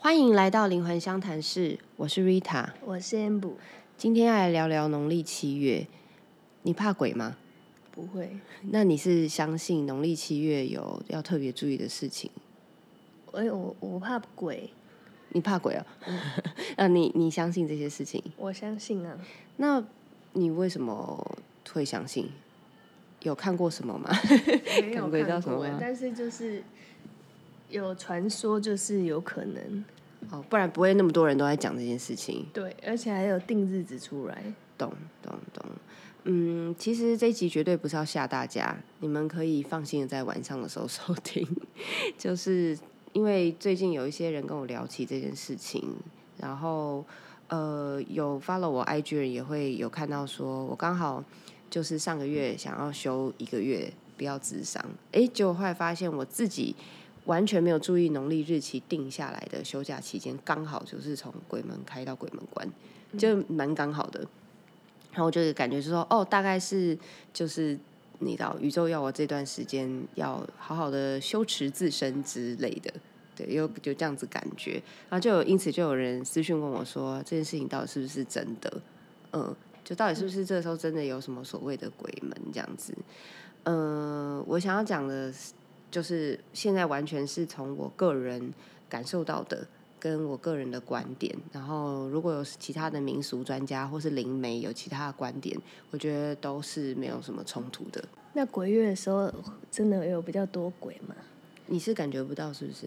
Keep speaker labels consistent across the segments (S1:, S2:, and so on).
S1: 欢迎来到灵魂相谈室，我是 Rita，
S2: 我是 Amber，
S1: 今天要来聊聊农历七月。你怕鬼吗？
S2: 不会，
S1: 那你是相信农历七月有要特别注意的事情？
S2: 哎，我我怕鬼，
S1: 你怕鬼啊？那你你相信这些事情？
S2: 我相信啊。
S1: 那你为什么会相信？有看过什么吗？
S2: 没有
S1: 鬼叫
S2: 看
S1: 什么
S2: 但是就是有传说，就是有可能
S1: 哦，不然不会那么多人都在讲这件事情。
S2: 对，而且还有定日子出来。
S1: 懂懂懂，嗯，其实这一集绝对不是要吓大家，你们可以放心的在晚上的时候收听，就是因为最近有一些人跟我聊起这件事情，然后呃，有 follow 我 IG 人也会有看到说，我刚好就是上个月想要休一个月不要智商，哎，结果后来发现我自己完全没有注意农历日期定下来的休假期间，刚好就是从鬼门开到鬼门关，就蛮刚好的。然后我就感觉是说，哦，大概是就是你知道，宇宙要我这段时间要好好的修持自身之类的，对，有就这样子感觉。然后就有因此就有人私讯问我说，这件事情到底是不是真的？嗯，就到底是不是这个时候真的有什么所谓的鬼门这样子？嗯，我想要讲的就是现在完全是从我个人感受到的。跟我个人的观点，然后如果有其他的民俗专家或是灵媒有其他的观点，我觉得都是没有什么冲突的。
S2: 那鬼月的时候，真的有比较多鬼吗？
S1: 你是感觉不到是不是？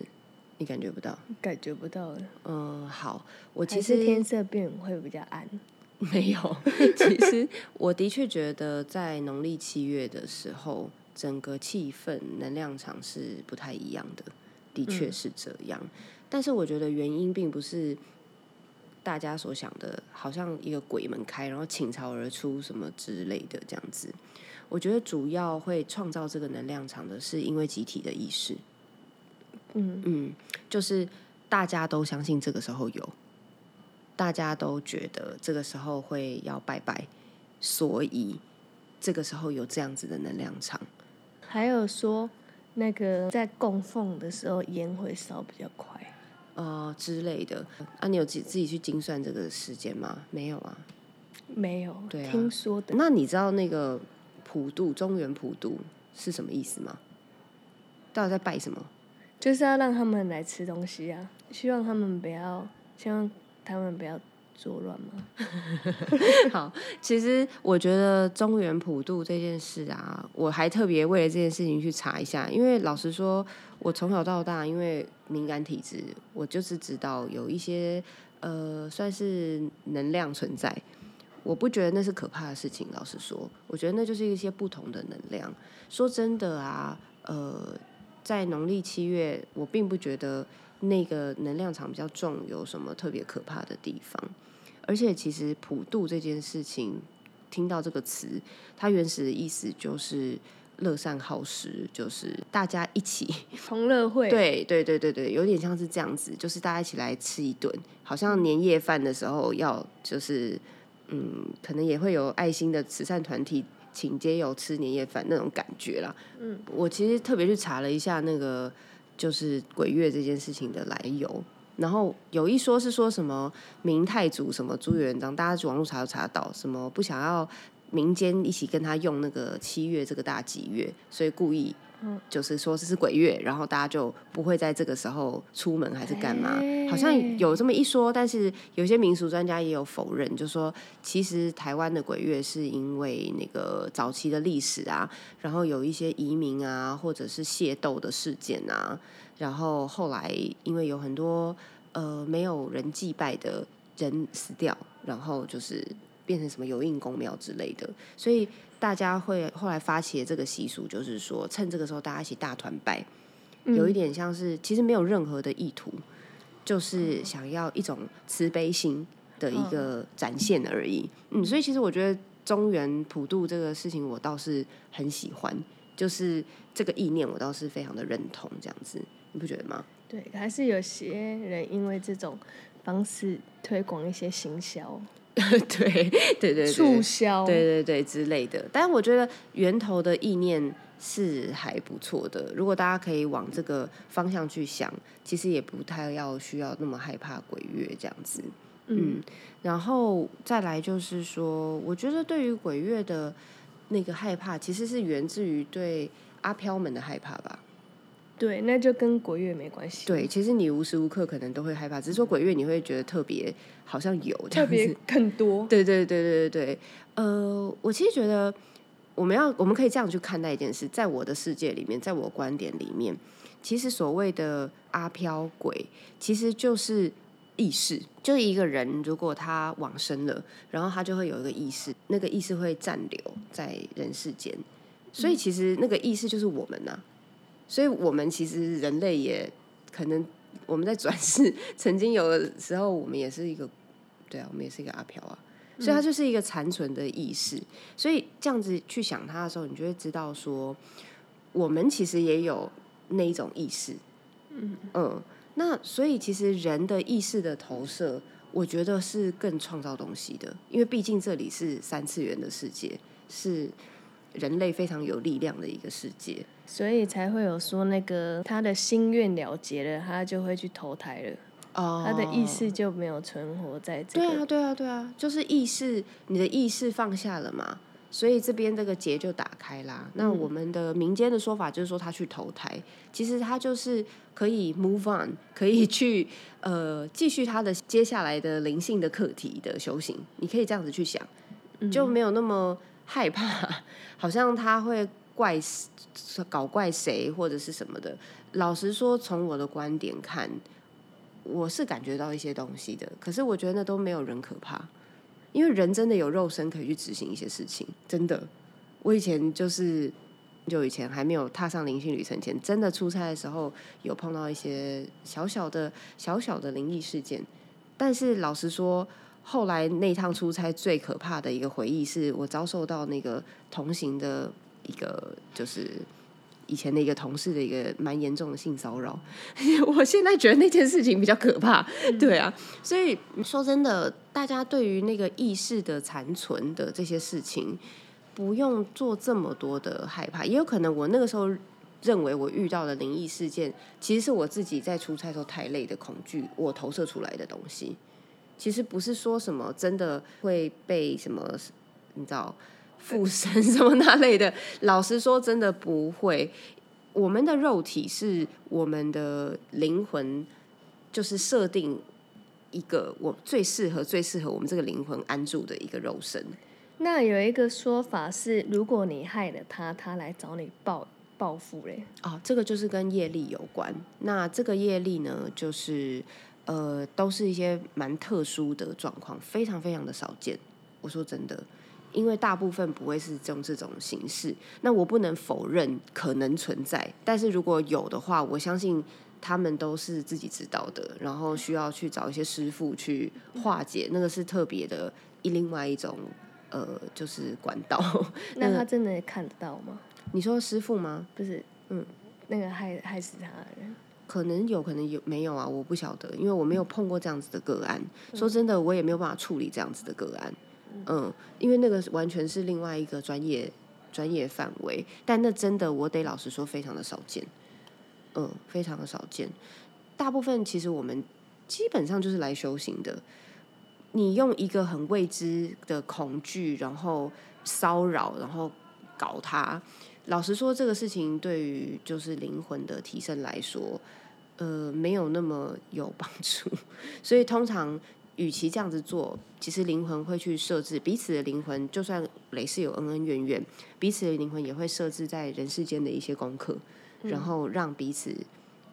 S1: 你感觉不到？
S2: 感觉不到的。
S1: 嗯，好，我其实
S2: 天色变会比较暗。
S1: 没有，其实我的确觉得在农历七月的时候，整个气氛能量场是不太一样的，的确是这样。但是我觉得原因并不是大家所想的，好像一个鬼门开，然后倾巢而出什么之类的这样子。我觉得主要会创造这个能量场的是因为集体的意识，
S2: 嗯
S1: 嗯，就是大家都相信这个时候有，大家都觉得这个时候会要拜拜，所以这个时候有这样子的能量场。
S2: 还有说，那个在供奉的时候烟会烧比较快。
S1: 呃之类的啊，你有自自己去精算这个时间吗？没有啊。
S2: 没有，
S1: 对啊
S2: 听说的。
S1: 那你知道那个普渡中原普渡是什么意思吗？到底在拜什么？
S2: 就是要让他们来吃东西啊，希望他们不要，希望他们不要作乱吗。
S1: 好，其实我觉得中原普渡这件事啊，我还特别为了这件事情去查一下，因为老实说，我从小到大因为敏感体质，我就是知道有一些呃算是能量存在，我不觉得那是可怕的事情。老实说，我觉得那就是一些不同的能量。说真的啊，呃，在农历七月，我并不觉得那个能量场比较重有什么特别可怕的地方。而且其实普渡这件事情，听到这个词，它原始的意思就是乐善好施，就是大家一起。
S2: 同乐会，，
S1: 对对对对对，有点像是这样子，就是大家一起来吃一顿，好像年夜饭的时候要就是嗯，可能也会有爱心的慈善团体请街友吃年夜饭那种感觉啦。
S2: 嗯，
S1: 我其实特别去查了一下那个就是鬼月这件事情的来由。然后有一说是说什么明太祖什么朱元璋，大家去网络查都查得到，什么不想要民间一起跟他用那个七月这个大吉月，所以故意就是说这是鬼月，然后大家就不会在这个时候出门还是干嘛？好像有这么一说，但是有些民俗专家也有否认，就说其实台湾的鬼月是因为那个早期的历史啊，然后有一些移民啊，或者是械斗的事件啊，然后后来因为有很多呃没有人祭拜的人死掉，然后就是变成什么有印公庙之类的，所以大家会后来发起的这个习俗，就是说趁这个时候大家一起大团拜，有一点像是其实没有任何的意图，就是想要一种慈悲心的一个展现而已。嗯，所以其实我觉得中原普渡这个事情，我倒是很喜欢，就是这个意念，我倒是非常的认同，这样子，你不觉得吗？
S2: 对，还是有些人因为这种方式推广一些行销、
S1: 对对对对，
S2: 促销，
S1: 对对对之类的。但我觉得源头的意念是还不错的。如果大家可以往这个方向去想，其实也不太要需要那么害怕鬼月这样子。嗯，然后再来就是说，我觉得对于鬼月的那个害怕，其实是源自于对阿飘们的害怕吧。
S2: 对，那就跟鬼月没关系。
S1: 对，其实你无时无刻可能都会害怕，只是说鬼月你会觉得特别好像有
S2: 特别。更多。
S1: 对对对对对对，呃，我其实觉得我们要我们可以这样去看待一件事，在我的世界里面，在我观点里面，其实所谓的阿飘鬼，其实就是意识，就是一个人如果他往生了，然后他就会有一个意识，那个意识会暂留在人世间，所以其实那个意识就是我们呐、所以我们其实人类也可能我们在转世，曾经有的时候我们也是一个，对啊，我们也是一个阿飘啊，所以它就是一个残存的意识。所以这样子去想它的时候，你就会知道说，我们其实也有那一种意识。嗯那所以其实人的意识的投射，我觉得是更创造东西的，因为毕竟这里是三次元的世界，是人类非常有力量的一个世界。
S2: 所以才会有说那个他的心愿了结了，他就会去投胎了，
S1: 哦
S2: 他的意识就没有存活在这个。
S1: 对啊，对啊，对啊，就是意识，你的意识放下了嘛，所以这边这个结就打开啦。那我们的民间的说法就是说他去投胎，其实他就是可以 move on，可以去呃继续他的接下来的灵性的课题的修行。你可以这样子去想，就没有那么害怕，好像他会怪搞怪谁或者是什么的。老实说，从我的观点看，我是感觉到一些东西的，可是我觉得那都没有人可怕，因为人真的有肉身可以去执行一些事情，真的。我以前就是，就以前还没有踏上灵性旅程前，真的出差的时候有碰到一些小小的、小小的灵异事件，但是老实说，后来那趟出差最可怕的一个回忆，是我遭受到那个同行的一个就是。以前的一个同事的一个蛮严重的性骚扰，我现在觉得那件事情比较可怕，对啊，所以说真的，大家对于那个意识的残存的这些事情，不用做这么多的害怕，也有可能我那个时候认为我遇到的灵异事件，其实是我自己在出差时候太累的恐惧，我投射出来的东西，其实不是说什么真的会被什么，你知道。附身什么那类的，老实说，真的不会。我们的肉体是我们的灵魂，就是设定一个我最适合、最适合我们这个灵魂安住的一个肉身。
S2: 那有一个说法是，如果你害了他，他来找你报报复嘞。
S1: 哦，这个就是跟业力有关。那这个业力呢，就是呃，都是一些蛮特殊的状况，非常非常的少见。我说真的。因为大部分不会是用这种形式，那我不能否认可能存在，但是如果有的话，我相信他们都是自己知道的，然后需要去找一些师傅去化解，那个是特别的一另外一种呃，就是管道。
S2: 那他真的看得到吗？
S1: 你说师傅吗？
S2: 不是，嗯，那个害害死他的人，
S1: 可能有可能有没有啊？我不晓得，因为我没有碰过这样子的个案。说真的，我也没有办法处理这样子的个案。嗯，因为那个完全是另外一个专业专业范围，但那真的我得老实说，非常的少见。嗯，非常的少见。大部分其实我们基本上就是来修行的。你用一个很未知的恐惧，然后骚扰，然后搞他。老实说，这个事情对于就是灵魂的提升来说，呃，没有那么有帮助。所以通常。与其这样子做，其实灵魂会去设置彼此的灵魂，就算累世有恩恩怨怨，彼此的灵魂也会设置在人世间的一些功课，然后让彼此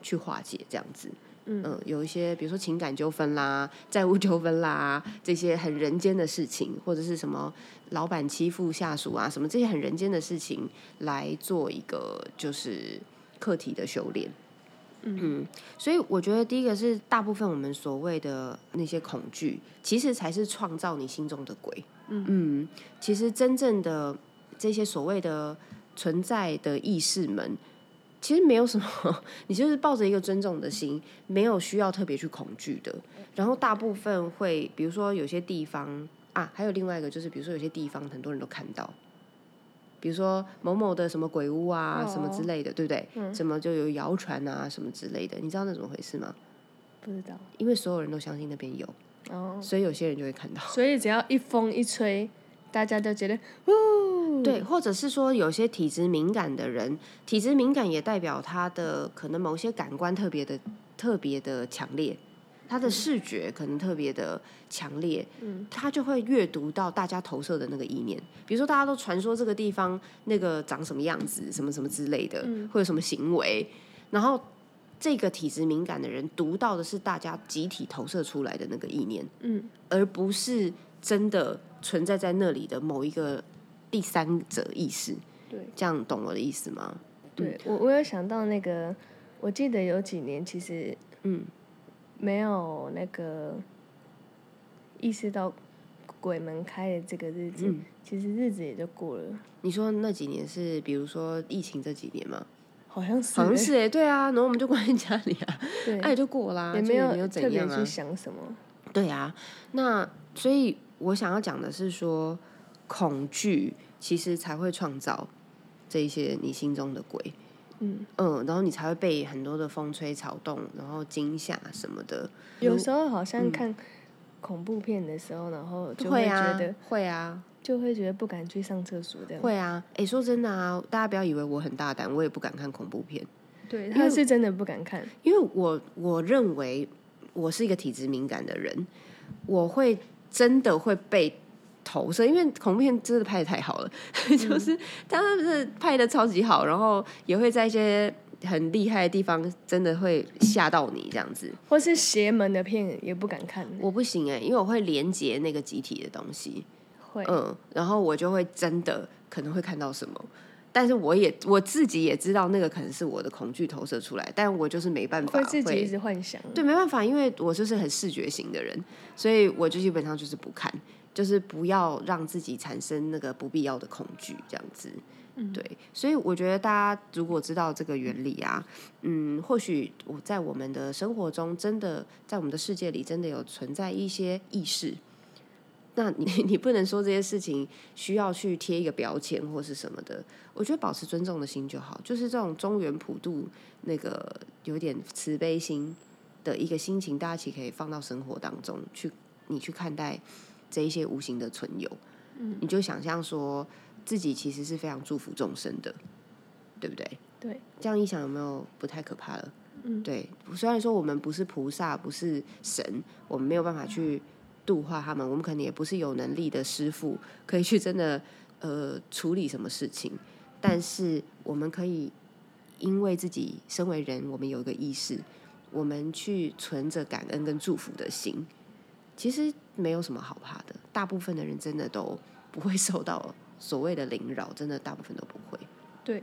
S1: 去化解这样子。嗯、有一些比如说情感纠纷啦、债务纠纷啦，这些很人间的事情，或者是什么老板欺负下属啊，什么这些很人间的事情，来做一个就是课题的修炼。嗯，所以我觉得第一个是大部分我们所谓的那些恐惧，其实才是创造你心中的鬼。嗯其实真正的这些所谓的存在的意识们，其实没有什么，你就是抱着一个尊重的心，没有需要特别去恐惧的。然后大部分会，比如说有些地方啊，还有另外一个就是，比如说有些地方很多人都看到，比如说某某的什么鬼屋啊，
S2: 哦
S1: 什么之类的，对不对？
S2: 嗯
S1: 什么就有谣传啊，什么之类的，你知道那怎么回事吗？
S2: 不知道。
S1: 因为所有人都相信那边有，
S2: 哦，
S1: 所以有些人就会看到。
S2: 所以只要一风一吹，大家都觉得，呜，
S1: 对，或者是说有些体质敏感的人，体质敏感也代表他的可能某些感官特别的特别的强烈，他的视觉可能特别的强烈，
S2: 嗯，
S1: 他就会阅读到大家投射的那个意念。比如说大家都传说这个地方那个长什么样子，什么什么之类的，
S2: 嗯
S1: 会有什么行为，然后。这个体质敏感的人读到的是大家集体投射出来的那个意念，
S2: 嗯，
S1: 而不是真的存在在那里的某一个第三者意识。
S2: 对
S1: 这样懂我的意思吗？
S2: 对，我我有想到那个，我记得有几年其实
S1: 嗯，
S2: 没有那个意识到鬼门开的这个日子，
S1: 嗯
S2: 其实日子也就过了，
S1: 你说那几年是比如说疫情这几年吗？
S2: 好像是，
S1: 好像是哎、对啊，然后我们就关在家里啊，
S2: 对，
S1: 那也就过啦，
S2: 也没
S1: 有也没有
S2: 特
S1: 怎样啊
S2: 别去。想什么，
S1: 对啊，那所以我想要讲的是说，恐惧其实才会创造这一些你心中的鬼。
S2: 嗯，
S1: 嗯，然后你才会被很多的风吹草动，然后惊吓什么的。
S2: 有时候好像看恐怖片的时候，然后就
S1: 会觉
S2: 得，
S1: 会啊，
S2: 就会觉得不敢去上厕所这样，
S1: 会啊。哎，说真的啊，大家不要以为我很大胆，我也不敢看恐怖片，
S2: 对，他是真的不敢看，
S1: 因为我我认为我是一个体质敏感的人，我会真的会被投射，因为恐怖片真的拍的太好了，就是他们是拍的超级好，然后也会在一些很厉害的地方，真的会吓到你这样子。
S2: 或是邪门的片也不敢看，
S1: 我不行哎、因为我会连接那个集体的东西，
S2: 会，
S1: 嗯，然后我就会真的可能会看到什么。但是我也我自己也知道那个可能是我的恐惧投射出来，但我就是没办法
S2: 会自己一直幻想，
S1: 对，没办法，因为我就是很视觉型的人，所以我就基本上就是不看，就是不要让自己产生那个不必要的恐惧，这样子。
S2: 嗯
S1: 对，所以我觉得大家如果知道这个原理啊，嗯，或许我在我们的生活中，真的在我们的世界里，真的有存在一些意识。那你 你不能说这些事情需要去贴一个标签或是什么的，我觉得保持尊重的心就好，就是这种中原普渡那个有点慈悲心的一个心情，大家其实可以放到生活当中去，你去看待这一些无形的存有，
S2: 嗯。
S1: 你就想象说自己其实是非常祝福众生的，对不对？
S2: 对，
S1: 这样一想有没有不太可怕了？
S2: 嗯。
S1: 对，虽然说我们不是菩萨，不是神，我们没有办法去度化他们，我们可能也不是有能力的师傅，可以去真的呃处理什么事情，但是我们可以因为自己身为人，我们有一个意识，我们去存着感恩跟祝福的心，其实没有什么好怕的。大部分的人真的都不会受到 所谓的凌扰，真的大部分都不会。
S2: 对，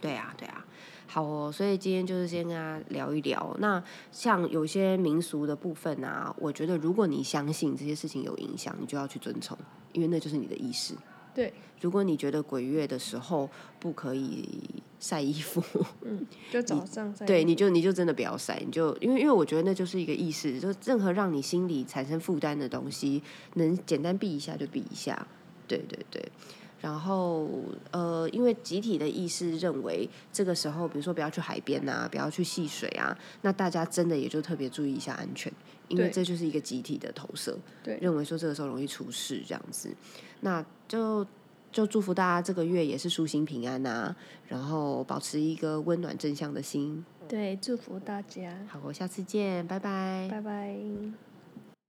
S1: 对啊，对啊，好哦，所以今天就是先跟大家聊一聊。那像有些民俗的部分啊，我觉得如果你相信这些事情有影响，你就要去遵从，因为那就是你的意识。
S2: 对，
S1: 如果你觉得鬼月的时候不可以晒衣服，
S2: 嗯，就早上晒
S1: 对，你就你就真的不要晒，你就因为因为我觉得那就是一个意识，就任何让你心里产生负担的东西，能简单避一下就避一下。对对对。然后，呃，因为集体的意识认为这个时候，比如说不要去海边啊，不要去戏水啊，那大家真的也就特别注意一下安全，因为
S2: 对
S1: 这就是一个集体的投射，
S2: 对
S1: 认为说这个时候容易出事这样子，那就就祝福大家这个月也是舒心平安啊，然后保持一个温暖正向的心。
S2: 对，祝福大家，
S1: 好，我下次见，拜拜。
S2: 拜拜。